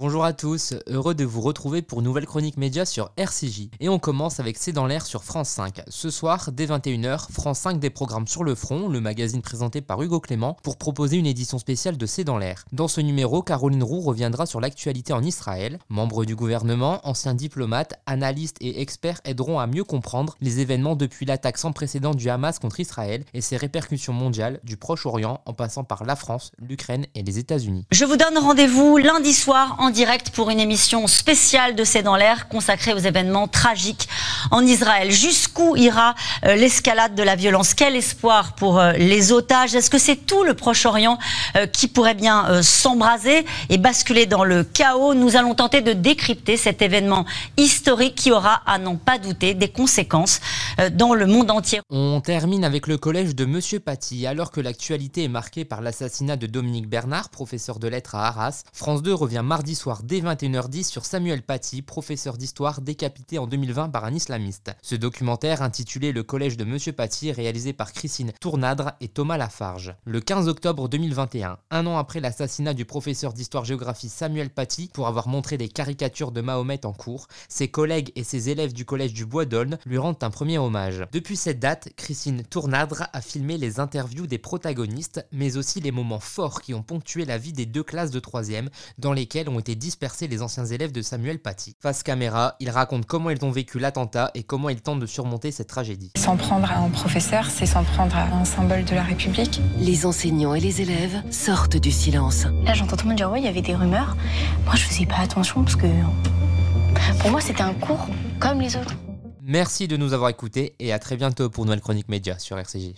Bonjour à tous, heureux de vous retrouver pour Nouvelle Chronique Média sur RCJ. Et on commence avec C'est dans l'air sur France 5. Ce soir, dès 21h, France 5 des programmes sur le front, le magazine présenté par Hugo Clément, pour proposer une édition spéciale de C'est dans l'air. Dans ce numéro, Caroline Roux reviendra sur l'actualité en Israël. Membres du gouvernement, anciens diplomates, analystes et experts aideront à mieux comprendre les événements depuis l'attaque sans précédent du Hamas contre Israël et ses répercussions mondiales du Proche-Orient en passant par la France, l'Ukraine et les États-Unis. Je vous donne rendez-vous lundi soir en direct pour une émission spéciale de C'est dans l'air consacrée aux événements tragiques en Israël. Jusqu'où ira euh, l'escalade de la violence? Quel espoir pour euh, les otages? Est-ce que c'est tout le Proche-Orient euh, qui pourrait bien s'embraser et basculer dans le chaos? Nous allons tenter de décrypter cet événement historique qui aura, à n'en pas douter, des conséquences dans le monde entier. On termine avec le collège de Monsieur Paty. Alors que l'actualité est marquée par l'assassinat de Dominique Bernard, professeur de lettres à Arras, France 2 revient mardi soir dès 21h10 sur Samuel Paty, professeur d'histoire décapité en 2020 par un islamiste. Ce documentaire, intitulé Le collège de Monsieur Paty, réalisé par Christine Tournadre et Thomas Lafarge. Le 15 octobre 2021, un an après l'assassinat du professeur d'histoire-géographie Samuel Paty pour avoir montré des caricatures de Mahomet en cours, ses collègues et ses élèves du collège du Bois d'Aulne lui rendent un premier hommage. Depuis cette date, Christine Tournadre a filmé les interviews des protagonistes, mais aussi les moments forts qui ont ponctué la vie des deux classes de 3e, dans lesquelles ont été dispersés les anciens élèves de Samuel Paty. Face caméra, il raconte comment ils ont vécu l'attentat et comment ils tentent de surmonter cette tragédie. S'en prendre à un professeur, c'est s'en prendre à un symbole de la République. Les enseignants et les élèves sortent du silence. Là, j'entends tout le monde dire ouais, il y avait des rumeurs. Moi, je faisais pas attention parce que pour moi, c'était un cours comme les autres. Merci de nous avoir écoutés et à très bientôt pour Nouvelle Chronique Média sur RCJ.